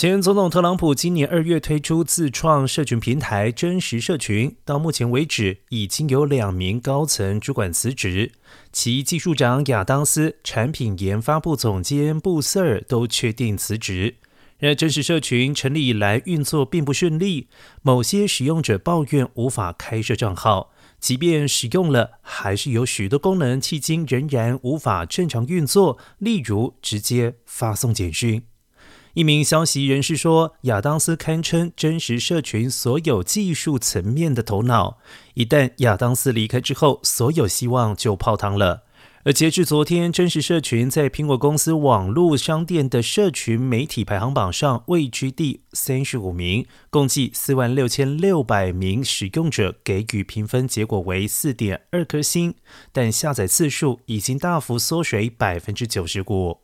前总统特朗普今年二月推出自创社群平台“真实社群”，到目前为止已经有两名高层主管辞职，其技术长亚当斯、产品研发部总监布瑟尔都确定辞职。然而，真实社群成立以来运作并不顺利，某些使用者抱怨无法开设账号，即便使用了，还是有许多功能迄今仍然无法正常运作，例如直接发送简讯。一名消息人士说，亚当斯堪称真实社群所有技术层面的头脑。一旦亚当斯离开之后，所有希望就泡汤了。而截至昨天，真实社群在苹果公司网络商店的社群媒体排行榜上位居第三十五名，共计四万六千六百名使用者给予评分结果为四点二颗星，但下载次数已经大幅缩水百分之九十五。